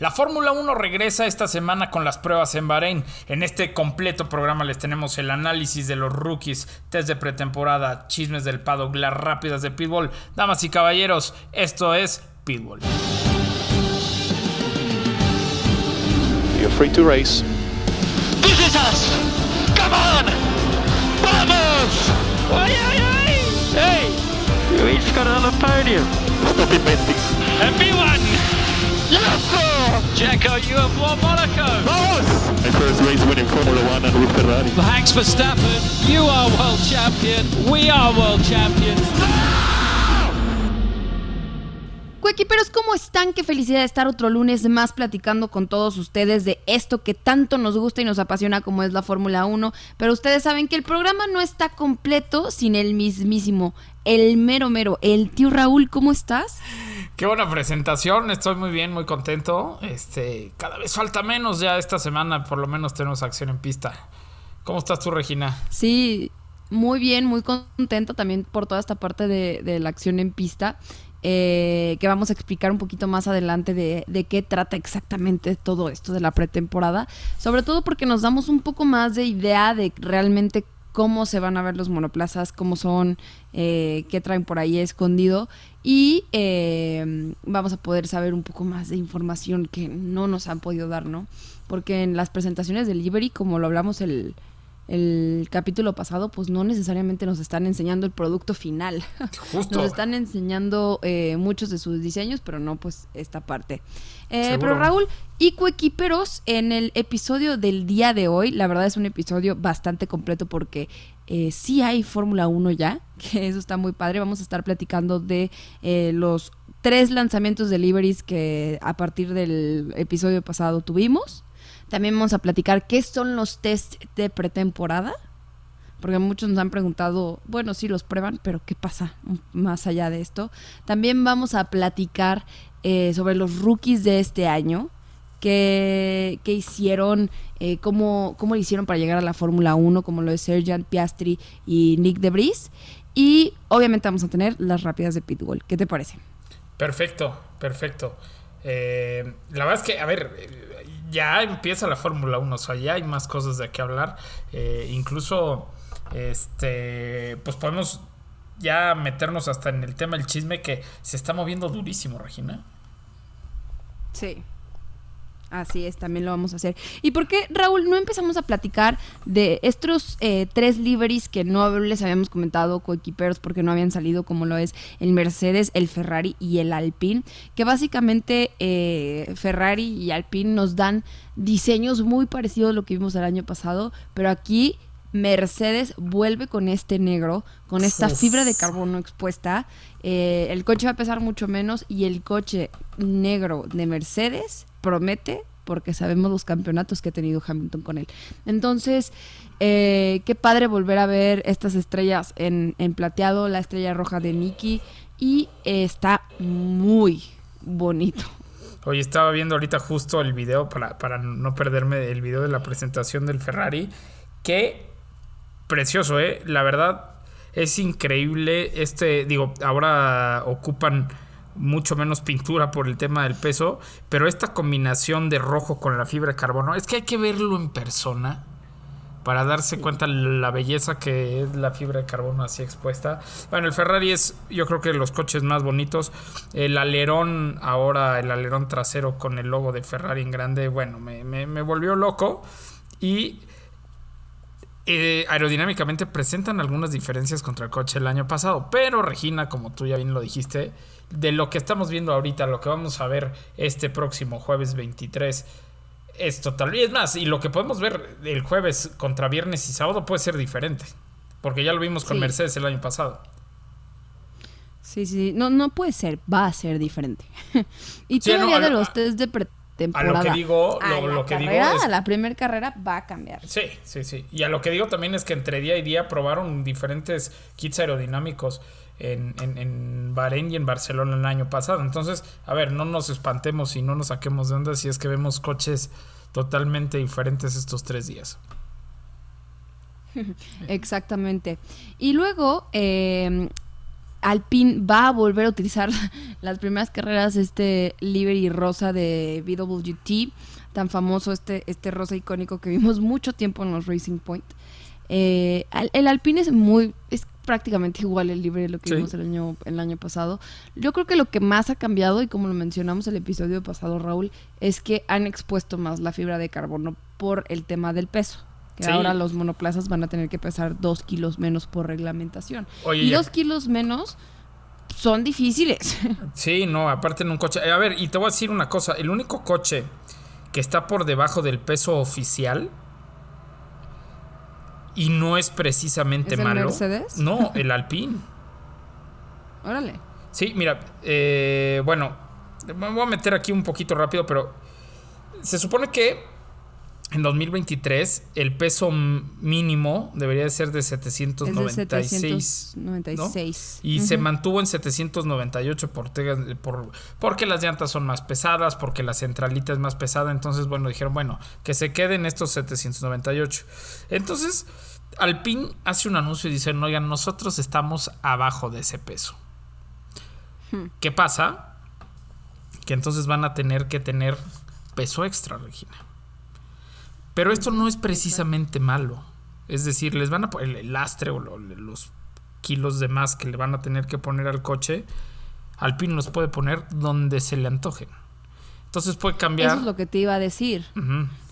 La Fórmula 1 regresa esta semana con las pruebas en Bahrein. En este completo programa les tenemos el análisis de los rookies, test de pretemporada, chismes del paddock, las rápidas de Pitbull. Damas y caballeros, esto es Pitbull. You're free to race. This is us! Come on! Vamos! Ay, ay, ay! Hey! You each got another podium. Stop inventing. Everyone! Yes, Jacko, you have won Monaco. Vamos! My first race winning Formula One and with Ferrari. Thanks Verstappen. You are world champion. We are world champions. Cuequiperos, ¿cómo están? Qué felicidad de estar otro lunes más platicando con todos ustedes de esto que tanto nos gusta y nos apasiona como es la Fórmula 1. Pero ustedes saben que el programa no está completo sin el mismísimo, el mero mero, el tío Raúl, ¿cómo estás? Qué buena presentación, estoy muy bien, muy contento. Este, cada vez falta menos ya esta semana, por lo menos tenemos acción en pista. ¿Cómo estás tú, Regina? Sí, muy bien, muy contento también por toda esta parte de, la acción en pista. Eh, que vamos a explicar un poquito más adelante de, de, qué trata exactamente todo esto de la pretemporada, sobre todo porque nos damos un poco más de idea de realmente cómo se van a ver los monoplazas, cómo son, eh, qué traen por ahí escondido y eh, vamos a poder saber un poco más de información que no nos han podido dar, ¿no? Porque en las presentaciones del Livery, como lo hablamos el, el capítulo pasado, pues no necesariamente nos están enseñando el producto final. Justo. Nos están enseñando eh, muchos de sus diseños, pero no pues esta parte. Eh, pero Raúl, y coequiperos, en el episodio del día de hoy, la verdad es un episodio bastante completo porque eh, sí hay Fórmula 1 ya, que eso está muy padre. Vamos a estar platicando de eh, los tres lanzamientos de deliveries que a partir del episodio pasado tuvimos. También vamos a platicar qué son los test de pretemporada. Porque muchos nos han preguntado, bueno, sí los prueban, pero ¿qué pasa más allá de esto? También vamos a platicar eh, sobre los rookies de este año, qué, hicieron, eh, cómo, cómo lo hicieron para llegar a la Fórmula 1, como lo de Sergeant Piastri y Nick Debris. Y obviamente vamos a tener las rápidas de Pitbull. ¿Qué te parece? Perfecto, perfecto. Eh, la verdad es que, a ver, ya empieza la Fórmula 1, o sea, ya hay más cosas de qué hablar. Eh, incluso, este, pues podemos ya meternos hasta en el tema del chisme que se está moviendo durísimo, Regina. Sí. Así es, también lo vamos a hacer. ¿Y por qué, Raúl, no empezamos a platicar de estos eh, tres liveries que no les habíamos comentado, coequiperos, porque no habían salido, como lo es el Mercedes, el Ferrari y el Alpine? Que básicamente eh, Ferrari y Alpine nos dan diseños muy parecidos a lo que vimos el año pasado, pero aquí Mercedes vuelve con este negro, con esta fibra de carbono expuesta. Eh, el coche va a pesar mucho menos y el coche negro de Mercedes promete porque sabemos los campeonatos que ha tenido Hamilton con él. Entonces, eh, qué padre volver a ver estas estrellas en, en plateado, la estrella roja de Nicky y eh, está muy bonito. Oye, estaba viendo ahorita justo el video para, para no perderme el video de la presentación del Ferrari. Qué precioso, ¿eh? La verdad es increíble. Este, digo, ahora ocupan mucho menos pintura por el tema del peso, pero esta combinación de rojo con la fibra de carbono, es que hay que verlo en persona para darse cuenta la belleza que es la fibra de carbono así expuesta. Bueno, el Ferrari es yo creo que los coches más bonitos. El alerón, ahora el alerón trasero con el logo de Ferrari en grande, bueno, me, me, me volvió loco. Y eh, aerodinámicamente presentan algunas diferencias contra el coche el año pasado. Pero Regina, como tú ya bien lo dijiste, de lo que estamos viendo ahorita, lo que vamos a ver este próximo jueves 23, es total. Y es más, y lo que podemos ver el jueves contra viernes y sábado puede ser diferente. Porque ya lo vimos con sí. Mercedes el año pasado. Sí, sí, no, no puede ser, va a ser diferente. y sí, todavía no, de los test de A lo que digo, lo, lo que carrera, digo es... La primera carrera va a cambiar. Sí, sí, sí. Y a lo que digo también es que entre día y día probaron diferentes kits aerodinámicos en, en, en, Bahrein y en Barcelona el año pasado. Entonces, a ver, no nos espantemos y no nos saquemos de onda si es que vemos coches totalmente diferentes estos tres días. Exactamente. Y luego, eh, Alpine va a volver a utilizar las primeras carreras, este livery rosa de BWT, tan famoso, este, este rosa icónico que vimos mucho tiempo en los Racing Point. Eh, el Alpine es muy, es prácticamente igual el livery de lo que Sí. vimos el año, el año pasado. Yo creo que lo que más ha cambiado, y como lo mencionamos el episodio pasado, Raúl, es que han expuesto más la fibra de carbono por el tema del peso. Que Sí. ahora los monoplazas van a tener que pesar dos kilos menos por reglamentación. Oye, y ya- dos kilos menos son difíciles. Sí, no, aparte en un coche. eh, A ver, y te voy a decir una cosa: el único coche que está por debajo del peso oficial y no es precisamente ¿Es el malo. Mercedes? No, el Alpine. Órale. Sí, mira, eh, bueno, me voy a meter aquí un poquito rápido, pero se supone que en 2023 el peso mínimo debería de ser de Es de 796. 796. Y se mantuvo en 798 por, porque las llantas son más pesadas, porque la centralita es más pesada. Entonces, bueno, dijeron, bueno, que se queden estos 798. Entonces, Alpine hace un anuncio y dice, oigan, nosotros estamos abajo de ese peso. ¿Qué pasa? Que entonces van a tener que tener peso extra, Regina. Pero esto no es precisamente malo. Es decir, les van a poner el lastre o lo- los kilos de más que le van a tener que poner al coche. Alpine los puede poner donde se le antojen. Entonces puede cambiar. Eso es lo que te iba a decir.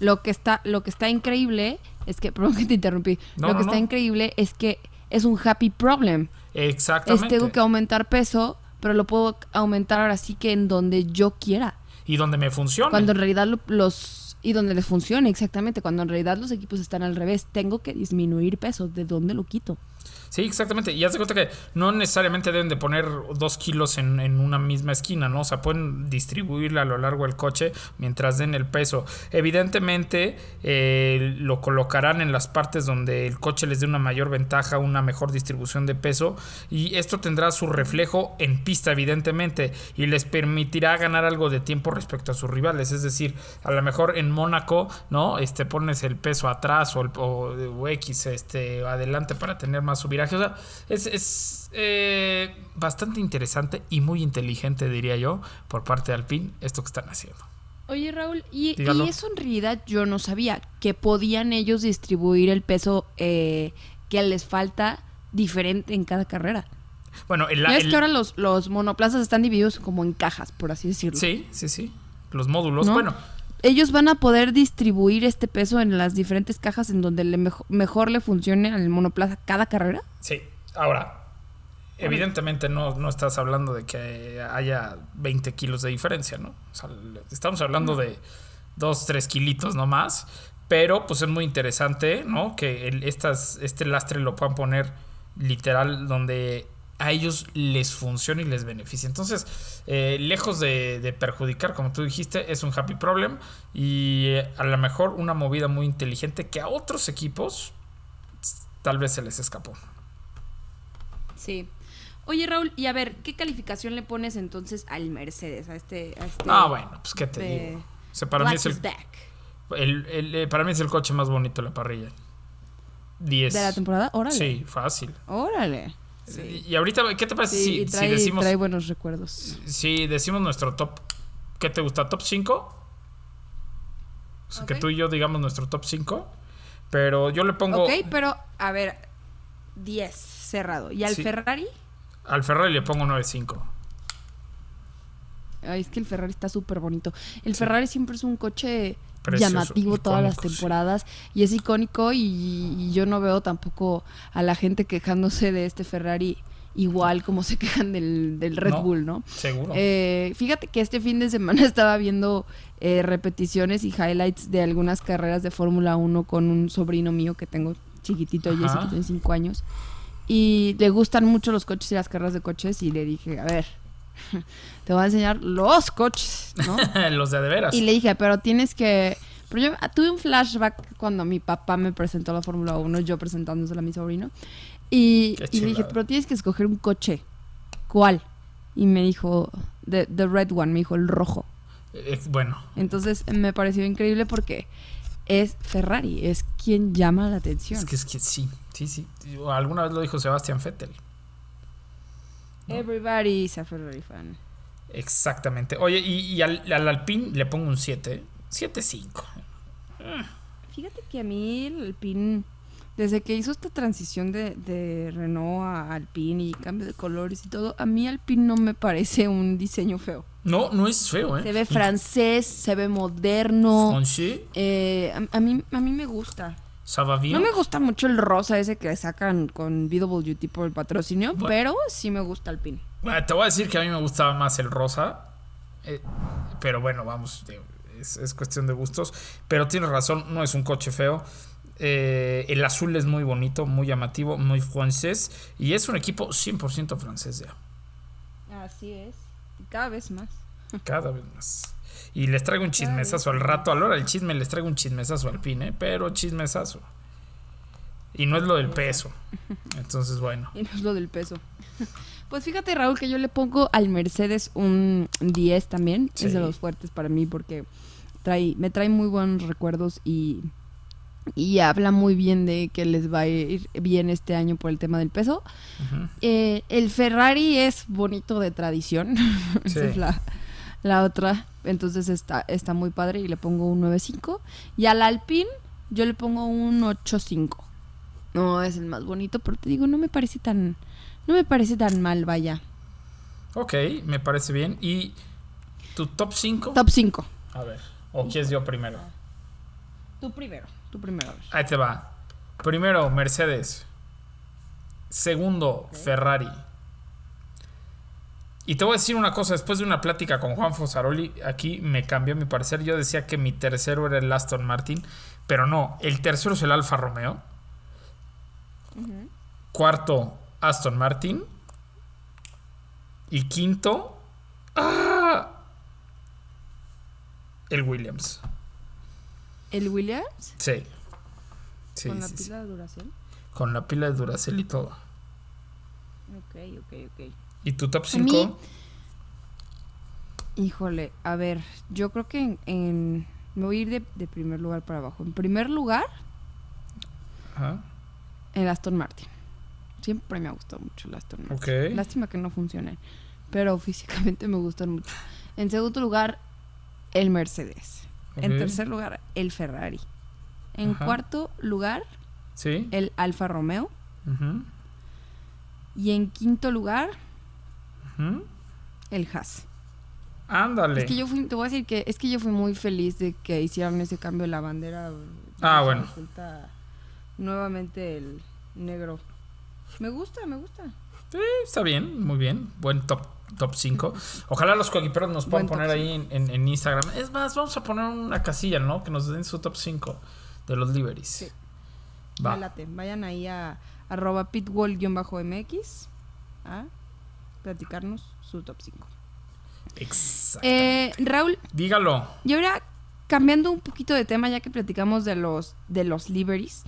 Lo que está, lo que está increíble es que, perdón que te interrumpí. No, lo no, que está increíble es que es un happy problem. Es Exactamente. tengo que aumentar peso, pero lo puedo aumentar ahora sí que en donde yo quiera. Y donde me funcione. Cuando en realidad lo- los y donde les funcione exactamente, cuando en realidad los equipos están al revés, tengo que disminuir peso, ¿de dónde lo quito? Sí, exactamente. Y haz de cuenta que no necesariamente deben de poner dos kilos en, en una misma esquina, ¿no? O sea, pueden distribuirla a lo largo del coche mientras den el peso. Evidentemente, eh, lo colocarán en las partes donde el coche les dé una mayor ventaja, una mejor distribución de peso. Y esto tendrá su reflejo en pista, evidentemente. Y les permitirá ganar algo de tiempo respecto a sus rivales. Es decir, a lo mejor en Mónaco, ¿no? Este, pones el peso atrás o, el, o, X este, adelante para tener más subiraje. O sea, es, es, eh, bastante interesante y muy inteligente, diría yo, por parte de Alpine, esto que están haciendo. Oye, Raúl, y, y eso en realidad yo no sabía, que podían ellos distribuir el peso eh, que les falta diferente en cada carrera. Bueno, el, ves el- que ahora los, los monoplazas están divididos como en cajas, por así decirlo. Sí, sí, sí. Los módulos. ¿No? Bueno, Ellos van a poder distribuir este peso en las diferentes cajas en donde le mejo- mejor le funcione al monoplaza cada carrera. Sí, ahora, evidentemente no, no estás hablando de que haya 20 kilos de diferencia, ¿no? O sea, estamos hablando de 2, 3 kilitos no más, pero pues es muy interesante, ¿no? Que el- estas, este lastre lo puedan poner literal donde a ellos les funciona y les beneficia. Entonces, eh, lejos de, de perjudicar, como tú dijiste, es un happy problem y eh, a lo mejor una movida muy inteligente que a otros equipos tal vez se les escapó. Sí. Oye, Raúl, y a ver, ¿qué calificación le pones entonces al Mercedes? A este. A este Ah, bueno, pues qué te digo. O sea, para mí es el, el- el- eh, para mí es el coche más bonito de la parrilla. 10. ¿De la temporada? Órale. Sí, fácil. Órale. Y ahorita, ¿qué te parece Sí, si, y si trae, decimos trae buenos recuerdos. si decimos nuestro top? ¿Qué te gusta? ¿Top 5? O sea, que tú y yo digamos nuestro top 5. Pero yo le pongo Ok, pero a ver, 10 cerrado. ¿Y al Sí. Ferrari? al Ferrari le pongo 9.5. Ay, es que el Ferrari está súper bonito. El Ferrari siempre es un coche Precioso, llamativo todas las sí. temporadas y es icónico y, y yo no veo tampoco a la gente quejándose de este Ferrari igual como se quejan del, del Red No, Bull, ¿no? Seguro. Eh, fíjate que este fin de semana estaba viendo eh, repeticiones y highlights de algunas carreras de Fórmula 1 con un sobrino mío que tengo chiquitito, Ajá. Jesse, que tiene 5 años. Y le gustan mucho los coches y las carreras de coches y le dije, a ver, te voy a enseñar los coches, ¿no? Los de de veras. y le dije, pero tienes que... Pero yo tuve un flashback cuando mi papá me presentó la Fórmula 1, yo presentándosela a mi sobrino. Y, le dije, pero tienes que escoger un coche. ¿Cuál? Y me dijo, the, the red one, me dijo el rojo. Eh, bueno, Entonces me pareció increíble porque es Ferrari, es quien llama la atención. es que, es que sí, sí, sí. Alguna vez lo dijo Sebastián Vettel. Everybody is a Ferrari fan. Exactamente. Oye, y, y al, al Alpine le pongo un 7. 7-5. Fíjate que a mí el Alpine, desde que hizo esta transición de, de Renault a Alpine y cambio de colores y todo, a mí Alpine no me parece un diseño feo. No, no es feo, ¿eh? Se ve francés, se ve moderno. Eh, a, a mí, a mí me gusta. No me gusta mucho el rosa ese que sacan con VWT por el patrocinio, Bueno. pero sí me gusta Alpine. Bueno, te voy a decir que a mí me gustaba más el rosa. eh, pero bueno, vamos, es, es cuestión de gustos. Pero tienes razón, no es un coche feo. Eh, el azul es muy bonito, muy llamativo, muy francés. Y es un equipo 100% francés ya. Así es. Cada vez más. Cada vez más. Y les traigo un chismesazo al rato. A la hora del chisme les traigo un chismesazo al pin, ¿eh? Pero chismesazo. Y no es lo del peso. Entonces, bueno. Y no es lo del peso. Pues fíjate, Raúl, que yo le pongo al Mercedes un 10 también. Sí. Es de los fuertes para mí porque trae, me trae muy buenos recuerdos y, y habla muy bien de que les va a ir bien este año por el tema del peso. Eh, el Ferrari es bonito de tradición. Esa Sí. es la, la otra. Entonces está, está muy padre y le pongo un 9.5. Y al Alpine yo le pongo un 8.5. No es el más bonito, pero te digo, no me parece tan... No me parece tan mal, vaya. Ok, me parece bien. ¿Y tu top 5? Top 5. A ver. ¿O quieres yo primero? Tú primero. Tú primero. a ver. Ahí te va. Primero, Mercedes. Segundo, Ferrari. Y te voy a decir una cosa, después de una plática con Juan Fosaroli, aquí me cambió mi parecer. Yo decía que mi tercero era el Aston Martin, pero no, el tercero es el Alfa Romeo. Cuarto, Aston Martin. Y quinto, ¡ah! el Williams. ¿El Williams? Sí. Sí, con la sí, sí. pila de duración. Con la pila de Duracell y todo. Ok, ok, ok. ¿Y tu top A mí- 5? Híjole, a ver, yo creo que en, en- me voy a ir de, de primer lugar para abajo. En primer lugar, el Aston Martin. Siempre me ha gustado mucho el Aston Martin. Ok. Lástima que no funcionen, pero físicamente me gustan mucho. En segundo lugar, el Mercedes. En tercer lugar, el Ferrari. En Ajá. cuarto lugar, Sí. el Alfa Romeo. Ujú, Y en quinto lugar, el Haas. Ándale. Es que yo fui, te voy a decir que es que yo fui muy feliz de que hicieran ese cambio de la bandera. Ah, bueno. resulta nuevamente el negro. Me gusta, me gusta. Sí, está bien, muy bien. Buen top top 5. Ojalá los coequiperos nos puedan Buen poner ahí en, en- en Instagram. Es más, vamos a poner una casilla, ¿no? Que nos den su top 5 de los liveries. Sí. Va. Vayan ahí a arroba pitwall-mx a platicarnos su top 5. Exacto. Eh, Raúl, Dígalo. y ahora cambiando un poquito de tema, ya que platicamos de los, de los liveries,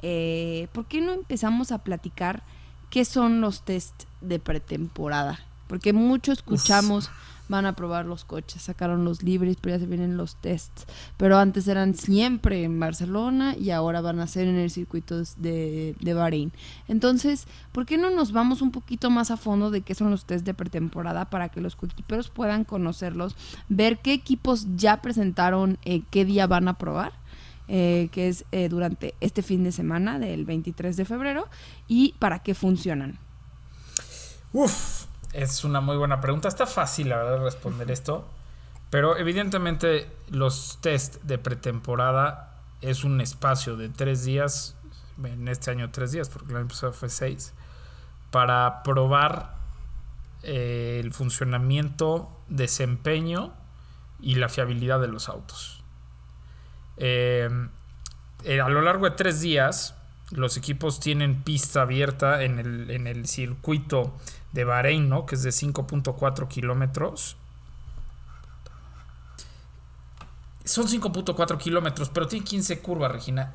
eh, ¿por qué no empezamos a platicar qué son los test de pretemporada? Porque mucho escuchamos, van a probar los coches, sacaron los liveries, pero ya se vienen los tests. Pero antes eran siempre en Barcelona y ahora van a ser en el circuito de, de Bahrein. Entonces, ¿por qué no nos vamos un poquito más a fondo de qué son los test de pretemporada para que los coequiperos puedan conocerlos, ver qué equipos ya presentaron, eh, qué día van a probar? eh, que es eh, durante este fin de semana del 23 de febrero y para qué funcionan. Uf, es una muy buena pregunta. Está fácil, la verdad, responder esto. Pero evidentemente los test de pretemporada es un espacio de tres días, en este año tres días, porque el año pasado fue seis, para probar eh, el funcionamiento, desempeño y la fiabilidad de los autos. Eh, eh, a lo largo de tres días, los equipos tienen pista abierta en el, en el circuito de Bahrein, ¿no? Que es de 5.4 kilómetros. Son 5.4 kilómetros, pero tiene 15 curvas, Regina.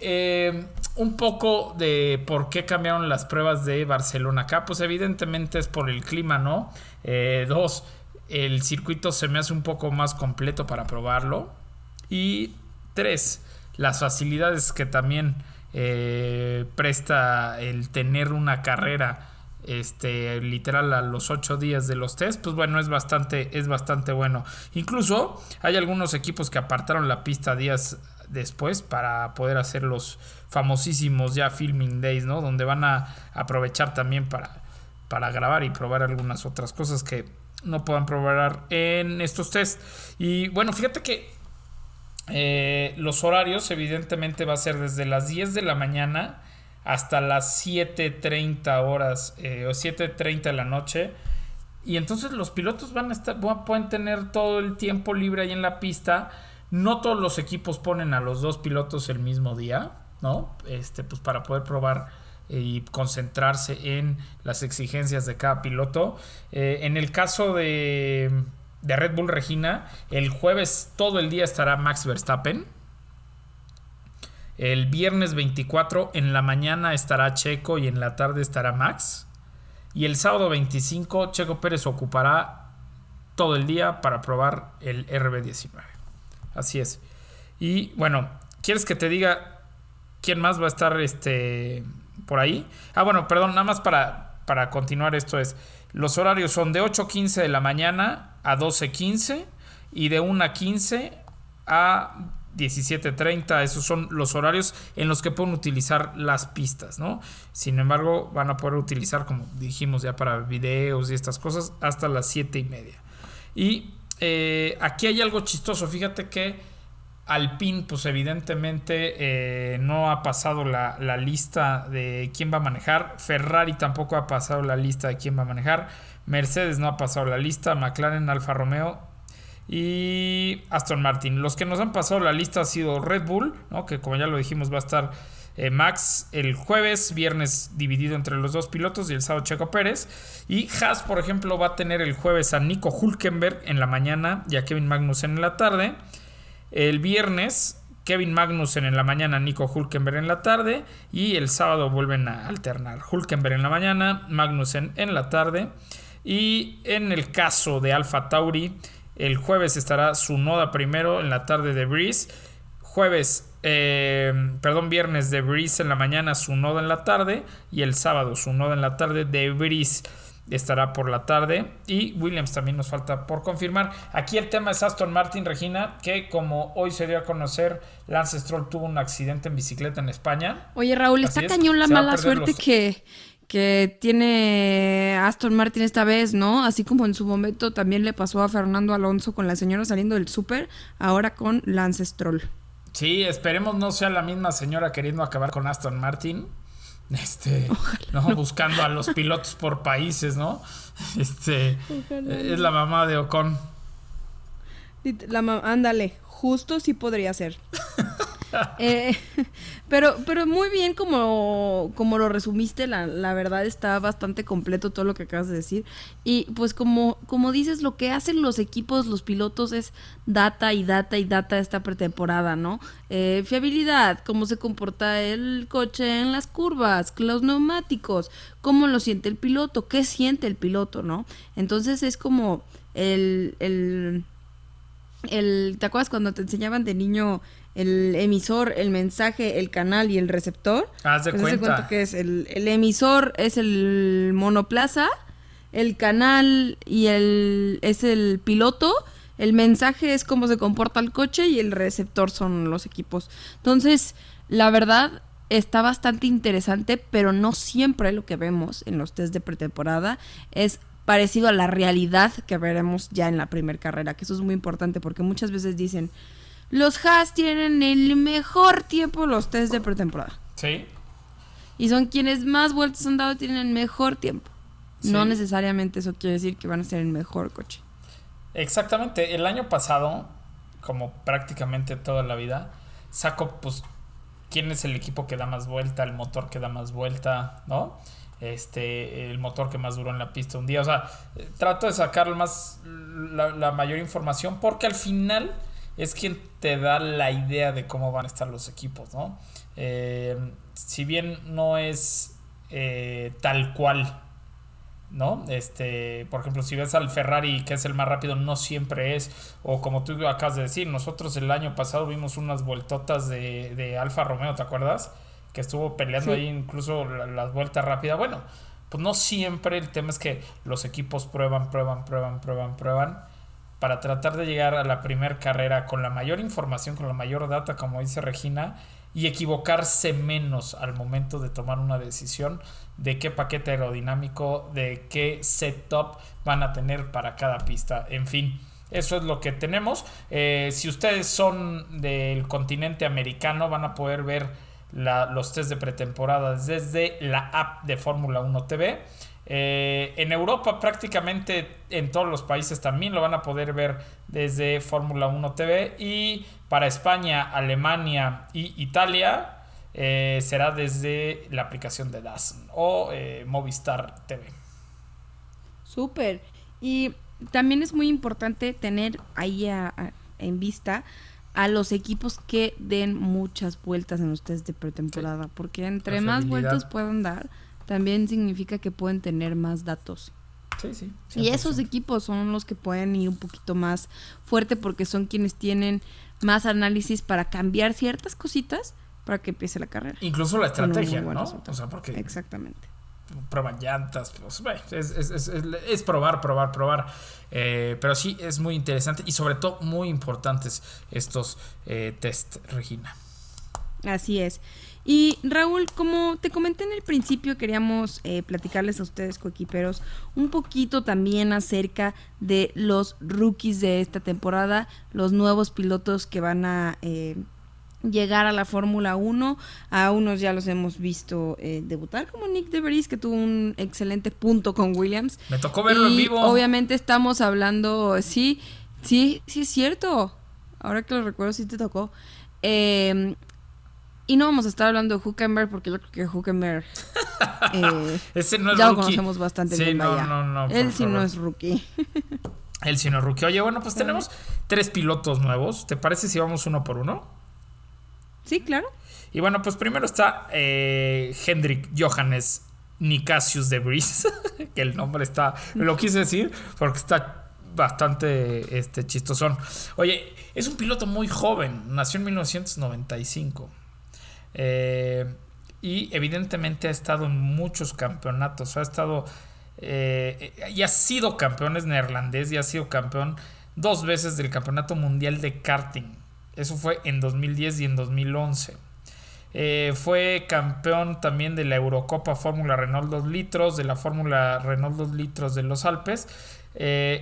Eh, un poco de por qué cambiaron las pruebas de Barcelona acá. Pues evidentemente es por el clima, ¿no? Eh, dos, el circuito se me hace un poco más completo para probarlo. Y tres, las facilidades que también eh, presta el tener una carrera este, literal a los ocho días de los test, pues bueno, es bastante, es bastante bueno. Incluso hay algunos equipos que apartaron la pista días después para poder hacer los famosísimos ya filming days, ¿no? Donde van a aprovechar también para, para grabar y probar algunas otras cosas que no puedan probar en estos tests. Y bueno, fíjate que eh, los horarios evidentemente va a ser desde las 10 de la mañana hasta las 7.30 horas eh, o 7.30 de la noche. Y entonces los pilotos van a estar, pueden tener todo el tiempo libre ahí en la pista. No todos los equipos ponen a los dos pilotos el mismo día, ¿no? Este, pues para poder probar eh, y concentrarse en las exigencias de cada piloto. en el caso de, de Red Bull Regina. El jueves todo el día estará Max Verstappen. El viernes 24 en la mañana estará Checo y en la tarde estará Max. Y el sábado 25 Checo Pérez ocupará todo el día para probar el RB19. Así es. Y bueno, ¿quieres que te diga quién más va a estar este, por ahí? Ah, bueno, perdón, nada más para, para continuar esto es... Los horarios son de 8.15 de la mañana a 12.15 y de 1.15 a 17.30. Esos son los horarios en los que pueden utilizar las pistas, ¿no? Sin embargo, van a poder utilizar, como dijimos ya para videos y estas cosas, hasta las 7 y media. Y eh, aquí hay algo chistoso. Fíjate que Alpine, pues evidentemente eh, no ha pasado la, la, lista de quién va a manejar. Ferrari tampoco ha pasado la lista de quién va a manejar. Mercedes no ha pasado la lista. McLaren, Alfa Romeo y Aston Martin. Los que nos han pasado la lista ha sido Red Bull, ¿no? que como ya lo dijimos va a estar eh, Max el jueves, viernes dividido entre los dos pilotos y el sábado Checo Pérez. Y Haas, por ejemplo, va a tener el jueves a Nico Hulkenberg en la mañana y a Kevin Magnussen en la tarde. El viernes, Kevin Magnussen en la mañana, Nico Hulkenberg en la tarde. Y el sábado vuelven a alternar. Hulkenberg en la mañana, Magnussen en la tarde. Y en el caso de Alfa Tauri, el jueves estará su noda primero, en la tarde de Breeze. Jueves, eh, perdón, viernes de Breeze en la mañana, su noda en la tarde. Y el sábado, su noda en la tarde de Breeze estará por la tarde. Y Williams también nos falta por confirmar. Aquí el tema es Aston Martin, Regina, que como hoy se dio a conocer, Lance Stroll tuvo un accidente en bicicleta en España. Oye, Raúl, está cañón la mala suerte que, que tiene Aston Martin esta vez, ¿no? Así como en su momento también le pasó a Fernando Alonso con la señora saliendo del súper, ahora con Lance Stroll. Sí, esperemos no sea la misma señora queriendo acabar con Aston Martin. Este, ¿no? buscando a los pilotos por países, ¿no? Este, es la mamá de Ocon. La ándale, justo sí podría ser. Eh, pero, pero muy bien como, como lo resumiste, la, la, verdad está bastante completo todo lo que acabas de decir. Y pues como, como dices, lo que hacen los equipos, los pilotos es data y data y data esta pretemporada, ¿no? Eh, fiabilidad, cómo se comporta el coche en las curvas, los neumáticos, cómo lo siente el piloto, qué siente el piloto, ¿no? Entonces es como el, el, el ¿te acuerdas cuando te enseñaban de niño el emisor, el mensaje, el canal y el receptor. Haz de pues cuenta. que es el, emisor es el monoplaza, el canal y el es el piloto, el mensaje es cómo se comporta el coche y el receptor son los equipos. Entonces, la verdad está bastante interesante, pero no siempre lo que vemos en los test de pretemporada es parecido a la realidad que veremos ya en la primera carrera, que eso es muy importante porque muchas veces dicen, los Haas tienen el mejor tiempo los test de pretemporada. Sí. Y son quienes más vueltas han dado tienen el mejor tiempo. No necesariamente eso quiere decir que van a ser el mejor coche. Exactamente. El año pasado, como prácticamente toda la vida, saco pues quién es el equipo que da más vuelta, el motor que da más vuelta, ¿no? Este, el motor que más duró en la pista un día. O sea, trato de sacar más la mayor información porque al final es quien te da la idea de cómo van a estar los equipos, ¿no? Eh, si bien no es eh, tal cual, ¿no? Este, por ejemplo, si ves al Ferrari que es el más rápido, no siempre es, o como tú acabas de decir, nosotros el año pasado vimos unas vueltotas de, Alfa Romeo, ¿te acuerdas? Que estuvo peleando ahí incluso las vueltas rápidas. Bueno, pues no siempre el tema es que los equipos prueban, prueban, prueban, prueban, prueban para tratar de llegar a la primera carrera con la mayor información, con la mayor data, como dice Regina, y equivocarse menos al momento de tomar una decisión de qué paquete aerodinámico, de qué setup van a tener para cada pista. En fin, eso es lo que tenemos. Eh, si ustedes son del continente americano, van a poder ver los test de pretemporada desde la app de Fórmula 1 TV. Eh, en Europa prácticamente en todos los países también lo van a poder ver desde Fórmula 1 TV y para España, Alemania y Italia eh, será desde la aplicación de DAZN o eh, Movistar TV. Súper. Y también es muy importante tener ahí en vista a los equipos que den muchas vueltas en los test de pretemporada, porque entre más vueltas puedan dar, también significa que pueden tener más datos. Sí, sí. Y esos equipos son los que pueden ir un poquito más fuerte porque son quienes tienen más análisis para cambiar ciertas cositas para que empiece la carrera. Incluso la estrategia, ¿no? O sea, porque... Exactamente. Prueban llantas, pues, es, probar, probar, probar. Eh, pero sí, es muy interesante y sobre todo muy importantes estos eh, test, Regina. Así es. Y Raúl, como te comenté en el principio, queríamos eh, platicarles a ustedes, coequiperos, un poquito también acerca de los rookies de esta temporada, los nuevos pilotos que van a eh, llegar a la Fórmula 1. A unos ya los hemos visto eh, debutar, como Nick DeVries, que tuvo un excelente punto con Williams. Me tocó verlo en vivo. Obviamente estamos hablando, sí, sí, sí es cierto. Ahora que lo recuerdo, sí te tocó. Eh, y no vamos a estar hablando de Huckenberg porque yo creo que Huckenberg eh, Ese no es ya lo conocemos bastante bien. No, no, no, Él sí no es rookie. Él sí no es rookie. Oye, bueno, pues tenemos tres pilotos nuevos. ¿Te parece si vamos uno por uno? Sí, claro. Y bueno, pues primero está eh, Hendrik Johannes Nicasius de Vries, que el nombre está, lo quise decir porque está bastante este, chistosón. Oye, es un piloto muy joven, nació en 1995. Eh, y evidentemente ha estado en muchos campeonatos. Ha estado eh, y ha sido campeón, es neerlandés y ha sido campeón dos veces del Campeonato Mundial de Karting. Eso fue en 2010 y en 2011. Eh, fue campeón también de la Eurocopa Fórmula Renault 2 litros, de la Fórmula Renault 2 litros de los Alpes.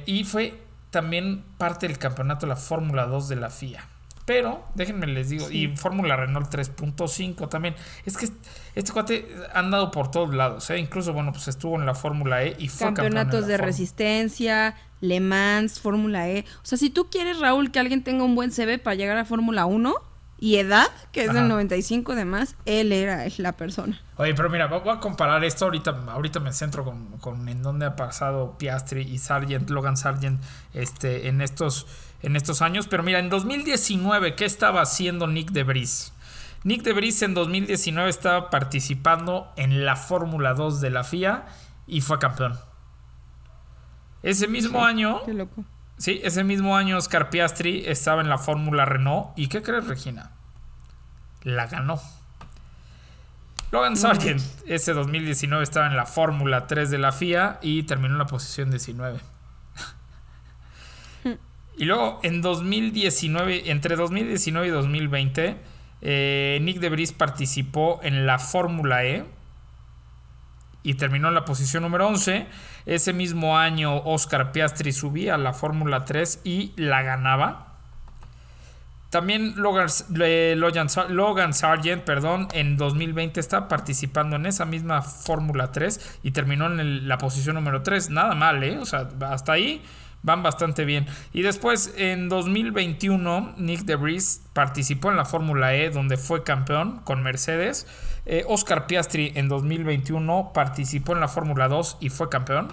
y fue también parte del campeonato de la Fórmula 2 de la FIA. Pero, déjenme les digo, y Fórmula Renault 3.5 también. Es que este cuate ha andado por todos lados, ¿eh? Incluso, bueno, pues estuvo en la Fórmula E y fue Campeonatos de resistencia, Le Mans, Fórmula E. O sea, si tú quieres, Raúl, que alguien tenga un buen CV para llegar a Fórmula 1 y edad, que es del 95 de más, él era la persona. Oye, pero mira, voy a comparar esto ahorita, ahorita me centro con, con en dónde ha pasado Piastri y Sargent, Logan Sargent, este, en estos en estos años. Pero mira, en 2019, ¿qué estaba haciendo Nick de Vries? Nick de Vries en 2019 estaba participando en la Fórmula 2 de la FIA y fue campeón. Ese mismo año. Qué loco. Sí, ese mismo año Oscar Piastri estaba en la Fórmula Renault. ¿Y qué crees, Regina? La ganó. Logan Sargent, ese 2019 estaba en la Fórmula 3 de la FIA y terminó en la posición 19. Y luego en 2019, entre 2019 y 2020, eh, Nick de Vries participó en la Fórmula E y terminó en la posición número 11. Ese mismo año Oscar Piastri subía a la Fórmula 3 y la ganaba. También Logan, Logan, Sargent, en 2020 está participando en esa misma Fórmula 3 y terminó en la posición número 3. Nada mal, ¿eh? O sea, hasta ahí van bastante bien. Y después, en 2021, Nick DeVries participó en la Fórmula E, donde fue campeón con Mercedes. Eh, Oscar Piastri en 2021 participó en la Fórmula 2 y fue campeón.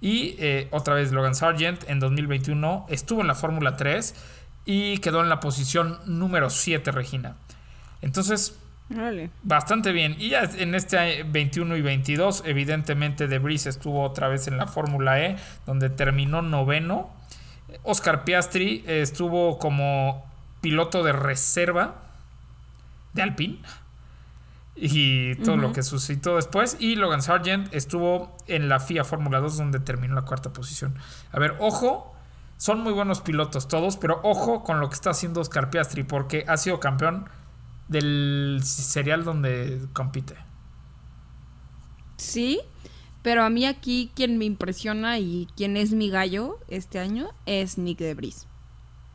Y eh, otra vez Logan Sargent en 2021 estuvo en la Fórmula 3 y quedó en la posición número 7, Regina. Entonces, Bastante bien. Y ya en este 21 y 22, evidentemente, De Vries estuvo otra vez en la Fórmula E, donde terminó noveno. Oscar Piastri estuvo como piloto de reserva de Alpine. y todo lo que suscitó después. Y Logan Sargent estuvo en la FIA Fórmula 2 donde terminó la cuarta posición. A ver, ojo, son muy buenos pilotos todos, pero ojo con lo que está haciendo Oscar Piastri porque ha sido campeón del serial donde compite. Sí, pero a mí aquí quien me impresiona y quien es mi gallo este año es Nick Debris.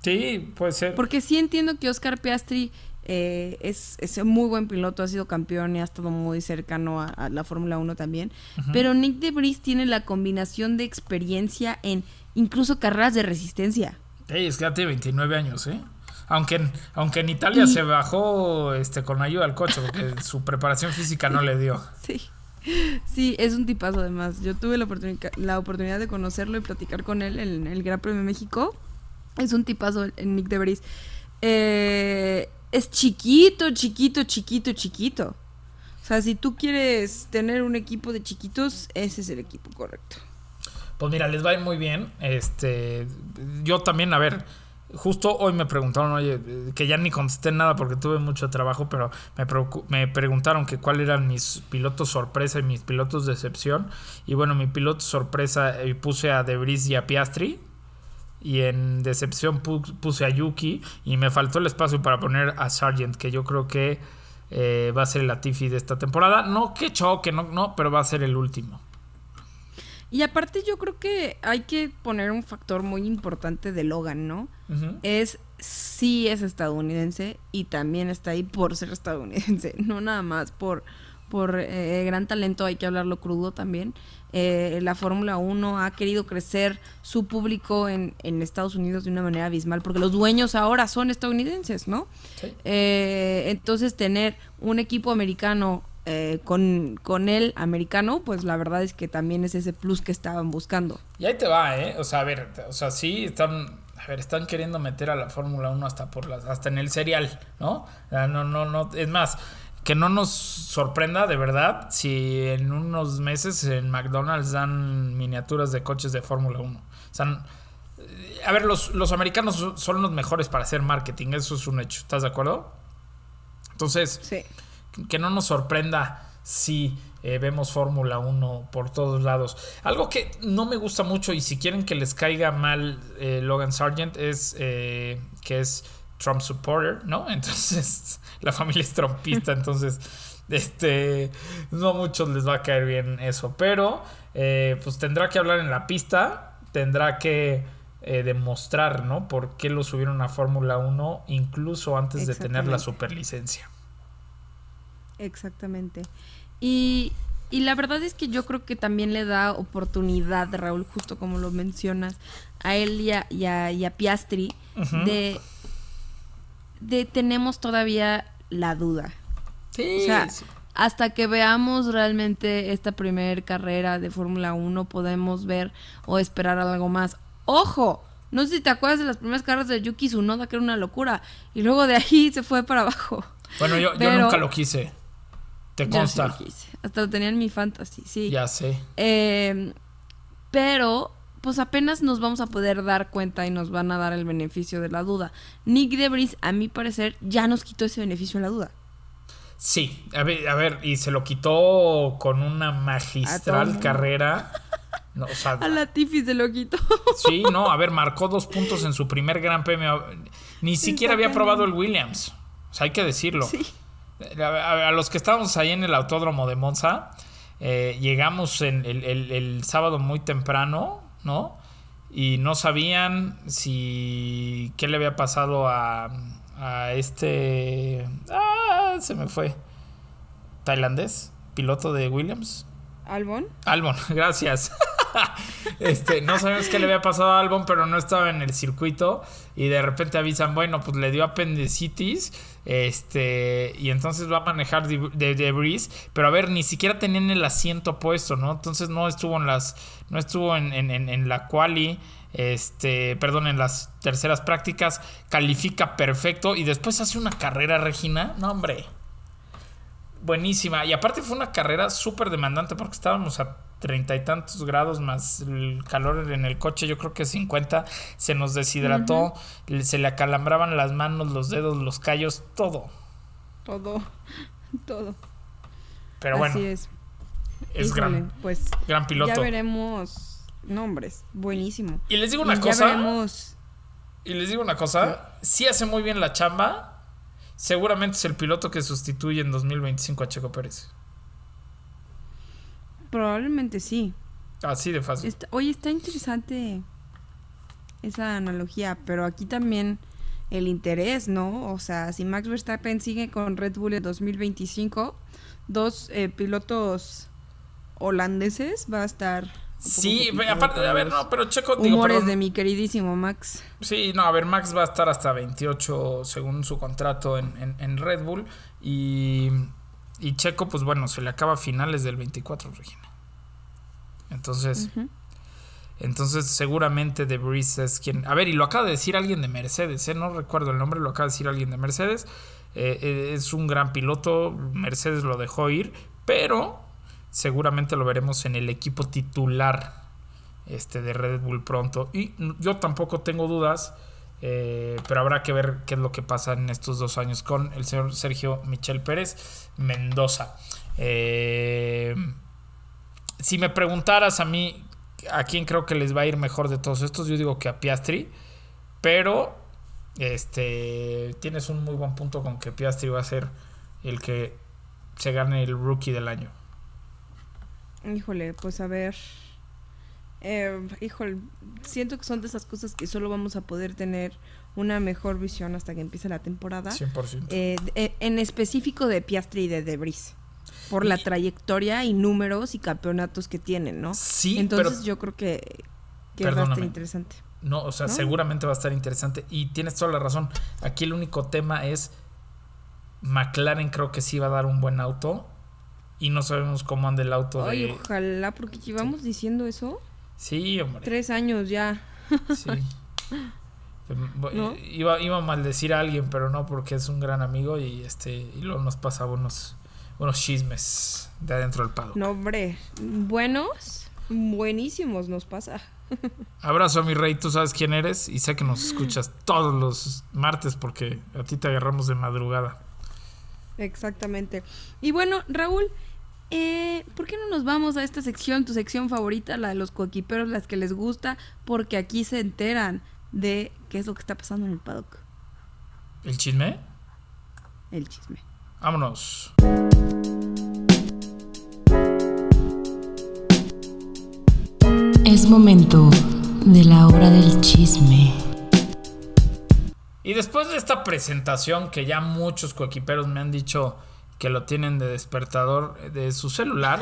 Sí, puede ser. Porque sí entiendo que Oscar Piastri eh, es, es, un muy buen piloto, ha sido campeón y ha estado muy cercano a, la Fórmula 1 también. Pero Nick Debris tiene la combinación de experiencia en incluso carreras de resistencia. Sí, es que ya tiene 29 años, ¿eh? Aunque en, aunque en Italia se bajó este con ayuda al coche, porque su preparación física no le dio. Sí. Sí, es un tipazo además. Yo tuve la, oportunidad, la oportunidad de conocerlo y platicar con él en el Gran Premio de México. Es un tipazo el Nick Debris. Eh, es chiquito, chiquito, chiquito, chiquito. O sea, si tú quieres tener un equipo de chiquitos, ese es el equipo correcto. Pues mira, les va a ir muy bien. Este, yo también, a ver, justo hoy me preguntaron, oye, que ya ni contesté nada porque tuve mucho trabajo, pero me, preguntaron que cuáles eran mis pilotos sorpresa y mis pilotos de excepción. Y bueno, mi piloto sorpresa eh, puse a Debris y a Piastri. Y en decepción puse a Yuki. Y me faltó el espacio para poner a Sargent, que yo creo que eh, va a ser el Latifi de esta temporada. No que choque, no, no, pero va a ser el último. Y aparte yo creo que hay que poner un factor muy importante de Logan, ¿no? Es sí es estadounidense y también está ahí por ser estadounidense, no nada más por, por eh, gran talento, hay que hablarlo crudo también. Eh, la Fórmula 1 ha querido crecer su público en, en, Estados Unidos de una manera abismal, porque los dueños ahora son estadounidenses, ¿no? Eh, entonces tener un equipo americano eh, con, con el americano, pues la verdad es que también es ese plus que estaban buscando. Y ahí te va, ¿eh? O sea, a ver, o sea, sí están, a ver, están queriendo meter a la Fórmula 1 hasta por las, hasta en el serial, ¿no? No, no, no, es más, que no nos sorprenda de verdad si en unos meses en McDonald's dan miniaturas de coches de Fórmula 1. O sea, a ver, los, los americanos son los mejores para hacer marketing, eso es un hecho, ¿estás de acuerdo? Entonces, sí que no nos sorprenda si eh, vemos Fórmula 1 por todos lados. Algo que no me gusta mucho y si quieren que les caiga mal eh, Logan Sargent es eh, que es Trump supporter, ¿no? Entonces la familia es trumpista, entonces este no a muchos les va a caer bien eso, pero pues tendrá que hablar en la pista, tendrá que demostrar, ¿no? Por qué lo subieron a Fórmula 1 incluso antes de tener la superlicencia. Exactamente. Y, y la verdad es que yo creo que también le da oportunidad, Raúl, justo como lo mencionas, a él y a, y a, Piastri, de, de tenemos todavía la duda. Sí, o sea, hasta que veamos realmente esta primera carrera de Fórmula 1, podemos ver o esperar algo más. ¡Ojo! No sé si te acuerdas de las primeras carreras de Yuki Tsunoda, que era una locura. Y luego de ahí se fue para abajo. Bueno, yo, yo nunca lo quise. Te consta. Hasta lo tenía en mi fantasy, sí. Ya sé. Em, pero, pues apenas nos vamos a poder dar cuenta y nos van a dar el beneficio de la duda. Nick Debris, a mi parecer, ya nos quitó ese beneficio de la duda. Sí, a ver, a ver, y se lo quitó con una magistral carrera. No, a la Tiffy se lo quitó. Sí, no, a ver, marcó dos puntos en su primer gran premio. Ni siquiera había probado el Williams. O sea, hay que decirlo. Sí a, los que estábamos ahí en el autódromo de Monza, eh, llegamos en el, sábado muy temprano, ¿no? Y no sabían si qué le había pasado a, a este... Ah, se me fue. Tailandés, piloto de Williams. Albon. Albon, gracias. este, no sabemos qué le había pasado a Albon, pero no estaba en el circuito. Y de repente avisan, bueno, pues le dio apendicitis. Este, y entonces va a manejar de, debris. Pero a ver, ni siquiera tenían el asiento puesto, ¿no? Entonces no estuvo en las. No estuvo en, en la quali. Este, perdón, en las terceras prácticas. Califica perfecto. Y después hace una carrera, Regina. No, hombre. Buenísima. Y aparte fue una carrera súper demandante porque estábamos a treinta y tantos grados más el calor en el coche, yo creo que 50, se nos deshidrató, se le acalambraban las manos, los dedos, los callos, todo. Todo, todo. Pero bueno, Así es. es Híjole, gran, pues gran piloto. ya veremos nombres. Buenísimo. Y les digo una Y ya cosa. veremos. Y les digo una cosa. Si hace muy bien la chamba, seguramente es el piloto que sustituye en 2025 a Checo Pérez. Probablemente sí. Así de fácil. Está- oye, está interesante esa analogía, pero aquí también el interés, ¿no? O sea, si Max Verstappen sigue con Red Bull en 2025, dos eh, pilotos holandeses va a estar. Sí, aparte, a ver, no, pero Checo, digo, Humores perdón. de mi queridísimo Max. Sí, no, a ver, Max va a estar hasta 28 según su contrato en, en- en Red Bull. Y, y Checo, pues bueno, se le acaba a finales del 24, Regina. Entonces, entonces seguramente De Vries es quien... A ver, y lo acaba de decir alguien de Mercedes, ¿eh? no recuerdo el nombre, lo acaba de decir alguien de Mercedes. Eh, eh, es un gran piloto, Mercedes lo dejó ir, pero seguramente lo veremos en el equipo titular este, de Red Bull pronto. Y yo tampoco tengo dudas, eh, pero habrá que ver qué es lo que pasa en estos dos años con el señor Sergio Michel Pérez Mendoza. Eh, si me preguntaras a mí a quién creo que les va a ir mejor de todos estos, yo digo que a Piastri, pero este tienes un muy buen punto con que Piastri va a ser el que se gane el rookie del año. Híjole, pues a ver. Eh, híjole, siento que son de esas cosas que solo vamos a poder tener una mejor visión hasta que empiece la temporada. 100%. Eh, de- en específico de Piastri y de Debris. Por la Y- trayectoria y números y campeonatos que tienen, ¿no? Sí, Entonces pero- yo creo que, que va a estar interesante. No, o sea, ¿No? seguramente va a estar interesante. Y tienes toda la razón. Aquí el único tema es. McLaren creo que sí va a dar un buen auto. Y no sabemos cómo anda el auto Ay, de. ojalá, porque llevamos diciendo eso Sí, hombre. tres años ya. Sí. ¿No? Iba, iba a maldecir a alguien, pero no, porque es un gran amigo y este y luego nos pasaba unos, unos chismes de adentro del paddock. No, hombre, buenos, buenísimos nos pasa. Abrazo a mi rey, tú sabes quién eres y sé que nos escuchas todos los martes porque a ti te agarramos de madrugada. Exactamente. Y bueno, Raúl, eh, ¿por qué no nos vamos a esta sección, tu sección favorita, la de los coequiperos, las que les gusta? Porque aquí se enteran de qué es lo que está pasando en el paddock, ¿El chisme? el chisme. Vámonos. Es momento de la hora del chisme. Y después de esta presentación que ya muchos coequiperos me han dicho que lo tienen de despertador de su celular,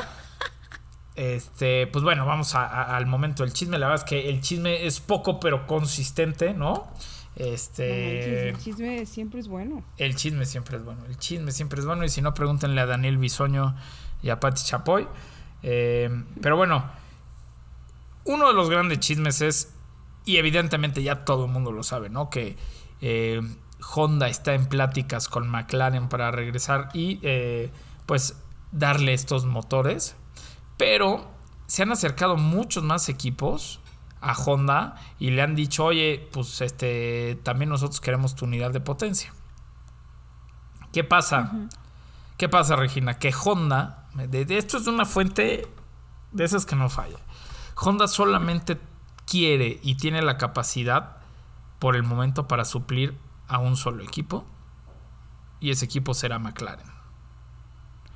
este, pues bueno, vamos a- a- al momento del chisme. La verdad es que el chisme es poco pero consistente, ¿no? No Este, el chisme siempre es bueno. el chisme siempre es bueno. El chisme siempre es bueno. Y si no, pregúntenle a Daniel Bisoño y a Pati Chapoy. Eh, pero bueno, uno de los grandes chismes es, y evidentemente ya todo el mundo lo sabe, ¿no? Que eh, Honda está en pláticas con McLaren para regresar y eh, pues darle estos motores. Pero se han acercado muchos más equipos a Honda y le han dicho, oye, pues este, también nosotros queremos tu unidad de potencia. ¿Qué pasa? ¿Qué pasa, Regina? Que Honda, de, de esto es una fuente de esas que no falla. Honda solamente quiere y tiene la capacidad por el momento para suplir a un solo equipo y ese equipo será McLaren.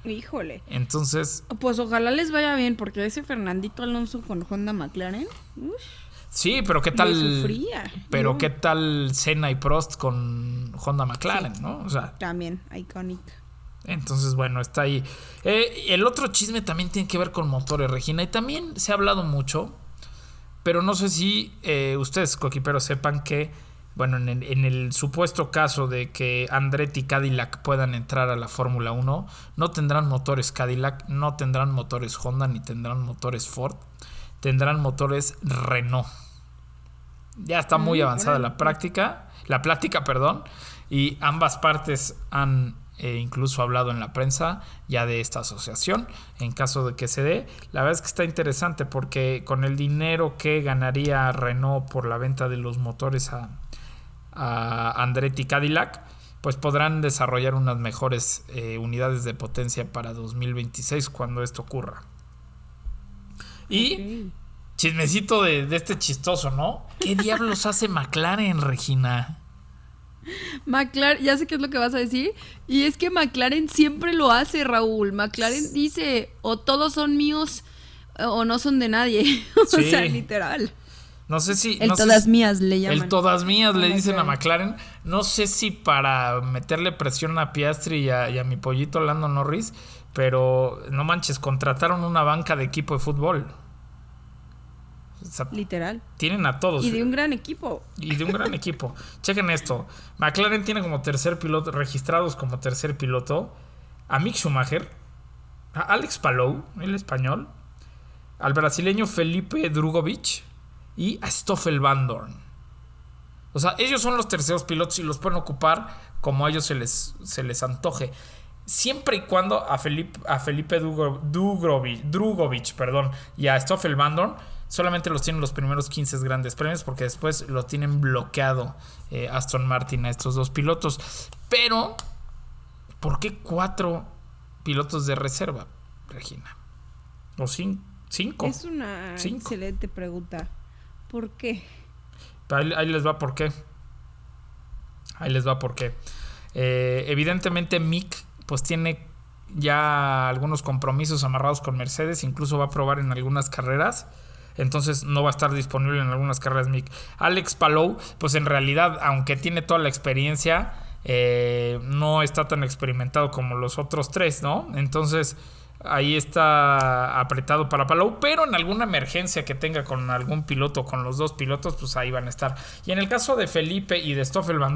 Híjole. Entonces, Pues ojalá les vaya bien, porque ese Fernandito Alonso con Honda McLaren, uf, sí, pero qué tal pero ¿no? qué tal Senna y Prost con Honda McLaren, ¿no? O sea, También, iconic. Entonces, bueno, está ahí. Eh, el otro chisme también tiene que ver con motores, Regina. Y también se ha hablado mucho, pero no sé si eh, ustedes, coquiperos, sepan que, bueno, en el, en el supuesto caso de que Andretti y Cadillac puedan entrar a la Fórmula 1, no tendrán motores Cadillac, no tendrán motores Honda, ni tendrán motores Ford, tendrán motores Renault. Ya está muy Mm, avanzada la práctica, la plática, perdón, y ambas partes han eh, incluso hablado en la prensa ya de esta asociación en caso de que se dé. La verdad es que está interesante porque con el dinero que ganaría Renault por la venta de los motores a, a Andretti Cadillac, pues podrán desarrollar unas mejores eh, unidades de potencia para 2026 cuando esto ocurra. Y chismecito de, de este chistoso, ¿no? ¿Qué diablos hace McLaren, Regina? McLaren, ya sé qué es lo que vas a decir. Y es que McLaren siempre lo hace, Raúl. McLaren dice, o todos son míos o no son de nadie. o sea, literal. No sé si. El no todas si- mías le llaman. El todas mías le dicen a McLaren. McLaren. No sé si para meterle presión a Piastri y a, y a mi pollito Lando Norris, pero no manches, contrataron una banca de equipo de fútbol. O sea, Literal. tienen a todos. Y de un gran equipo. Y de un gran equipo. Chequen esto. McLaren tiene como tercer piloto, registrados como tercer piloto, a Mick Schumacher, a Alex Palou, el español, al brasileño Felipe Drugovic y a Stoffel Van Dorn. O sea, ellos son los terceros pilotos y los pueden ocupar como a ellos se les, se les antoje. Siempre y cuando a Felipe, a Felipe Dugro- Dugrovic, Drugovic perdón, y a Stoffel Van Dorn solamente los tienen los primeros 15 grandes premios porque después lo tienen bloqueado eh, Aston Martin a estos dos pilotos. Pero, ¿por qué cuatro pilotos de reserva, Regina? O cin- cinco. Es una Cinco. excelente pregunta. ¿Por qué? Ahí, les va por qué. Ahí les va por qué. Eh, evidentemente Mick pues tiene ya algunos compromisos amarrados con Mercedes, incluso va a probar en algunas carreras. Entonces no va a estar disponible en algunas carreras Mick. Alex Palou, pues en realidad, aunque tiene toda la experiencia, eh, no está tan experimentado como los otros tres, ¿no? Entonces ahí está apretado para Palou, pero en alguna emergencia que tenga con algún piloto, con los dos pilotos, pues ahí van a estar. Y en el caso de Felipe y de Stoffel Van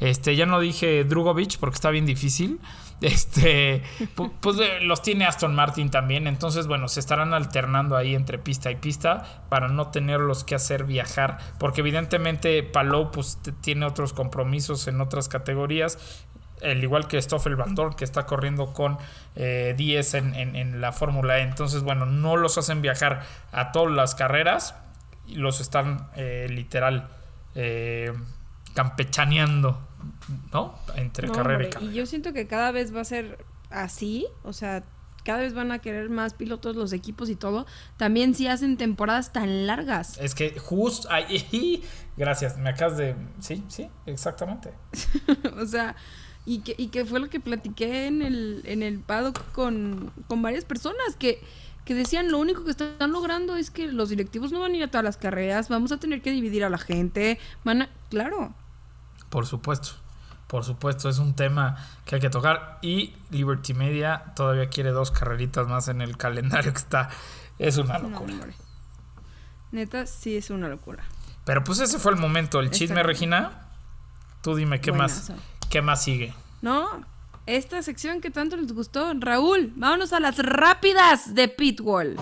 este, ya no dije Drugovic porque está bien difícil. Este, pu- pues eh, los tiene Aston Martin también, entonces bueno, se estarán alternando ahí entre pista y pista para no tenerlos que hacer viajar, porque evidentemente Palou pues tiene otros compromisos en otras categorías, al igual que Stoffel Van Dorn que está corriendo con eh, 10 en, en- en la Fórmula E, entonces bueno, no los hacen viajar a todas las carreras y los están eh, literal eh, campechaneando, ¿no? Entre No, carrera y carrera. y yo siento que cada vez va a ser así, o sea, cada vez van a querer más pilotos los equipos y todo. También si hacen temporadas tan largas. Es que justo ahí. Gracias, me acabas de. Sí, sí, exactamente. o sea, y que, y que fue lo que platiqué en el, en el paddock con, con varias personas que, que decían lo único que están logrando es que los directivos no van a ir a todas las carreras, vamos a tener que dividir a la gente, van a, claro, Por supuesto. Por supuesto, es un tema que hay que tocar. Y Liberty Media todavía quiere dos carreritas más en el calendario que está. Es una locura. Neta, sí es una locura. Pero pues ese fue el momento. El chisme. Regina. Tú dime qué más. ¿Qué más sigue? No, esta sección que tanto les gustó, Raúl, vámonos a las rápidas de Pitwall.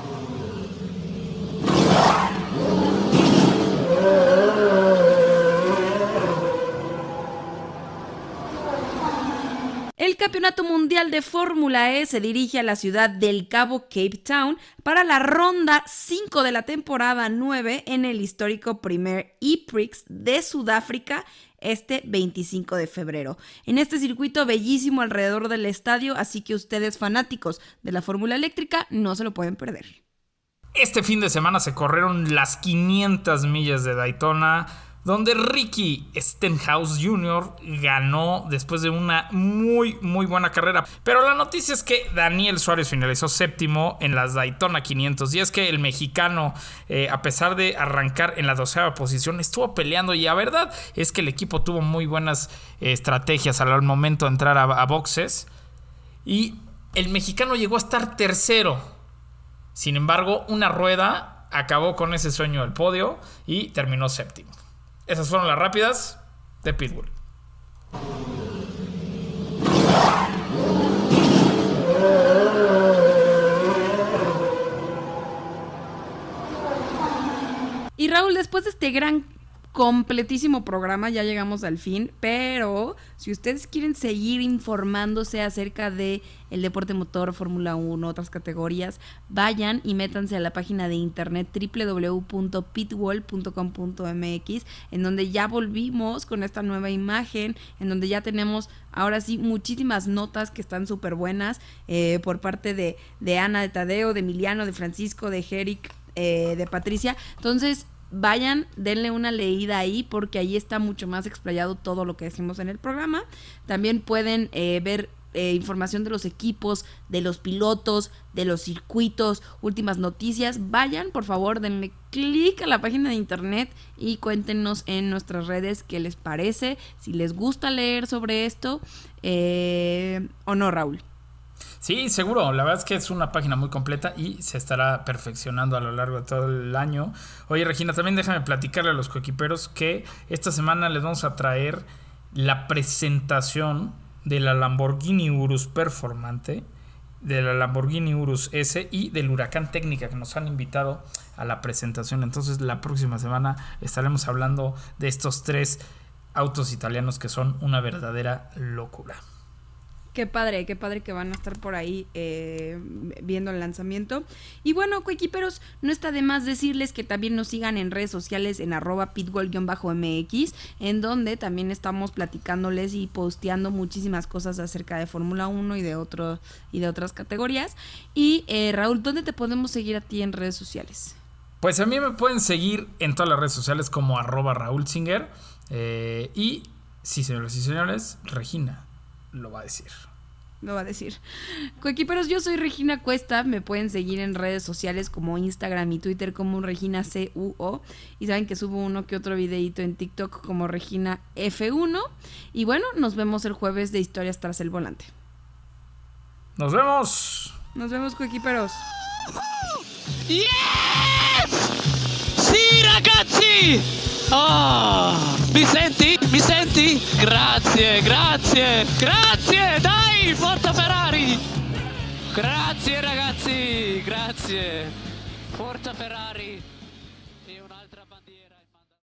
El Campeonato Mundial de Fórmula E se dirige a la ciudad del Cabo Cape Town para la ronda 5 de la temporada 9 en el histórico primer E-Prix de Sudáfrica este 25 de febrero. En este circuito bellísimo alrededor del estadio, así que ustedes fanáticos de la Fórmula Eléctrica no se lo pueden perder. Este fin de semana se corrieron las 500 millas de Daytona, donde Ricky Stenhouse Jr. ganó después de una muy, muy buena carrera. Pero la noticia es que Daniel Suárez finalizó séptimo en las Daytona 500. Y es que el mexicano, eh, a pesar de arrancar en la doceava posición, estuvo peleando. Y la verdad es que el equipo tuvo muy buenas eh, estrategias al momento de entrar a, a boxes. Y el mexicano llegó a estar tercero. Sin embargo, una rueda acabó con ese sueño del podio y terminó séptimo. Esas fueron las rápidas de Pitbull. Y Raúl, después de este gran completísimo programa, ya llegamos al fin, pero si ustedes quieren seguir informándose acerca de el deporte motor, Fórmula 1, otras categorías, vayan y métanse a la página de internet www.pitwall.com.mx, en donde ya volvimos con esta nueva imagen, en donde ya tenemos ahora sí muchísimas notas que están súper buenas eh, por parte de, de, Ana, de Tadeo, de Emiliano, de Francisco, de Jeric, eh, de Patricia. Entonces, vayan, denle una leída ahí porque ahí está mucho más explayado todo lo que decimos en el programa. También pueden eh, ver eh, información de los equipos, de los pilotos, de los circuitos, últimas noticias. Vayan, por favor, denle clic a la página de internet y cuéntenos en nuestras redes qué les parece, si les gusta leer sobre esto eh, o no, Raúl. Sí, seguro. La verdad es que es una página muy completa y se estará perfeccionando a lo largo de todo el año. Oye, Regina, también déjame platicarle a los coequiperos que esta semana les vamos a traer la presentación de la Lamborghini Urus Performante, de la Lamborghini Urus S y del Huracán Técnica que nos han invitado a la presentación. Entonces, la próxima semana estaremos hablando de estos tres autos italianos que son una verdadera locura. Qué padre, qué padre que van a estar por ahí eh, viendo el lanzamiento. Y bueno, coequiperos, no está de más decirles que también nos sigan en redes sociales en arroba pitbull-mx, en donde también estamos platicándoles y posteando muchísimas cosas acerca de Fórmula 1 y de, otro, y de otras categorías. Y eh, Raúl, ¿dónde te podemos seguir a ti en redes sociales? Pues a mí me pueden seguir en todas las redes sociales como arroba Raúl Singer. Eh, y sí, señores y señores, Regina lo va a decir. Lo va a decir. Coequiperos, yo soy Regina Cuesta. Me pueden seguir en redes sociales como Instagram y Twitter como Regina CUO. Y saben que subo uno que otro videito en TikTok como Regina F1. Y bueno, nos vemos el jueves de Historias tras el volante. Nos vemos. Nos vemos, coequiperos. Yes! Sì, ragazzi! Oh, mi senti? Mi senti? Grazie, grazie, grazie, dai, forza Ferrari! Grazie ragazzi, grazie. Forza Ferrari.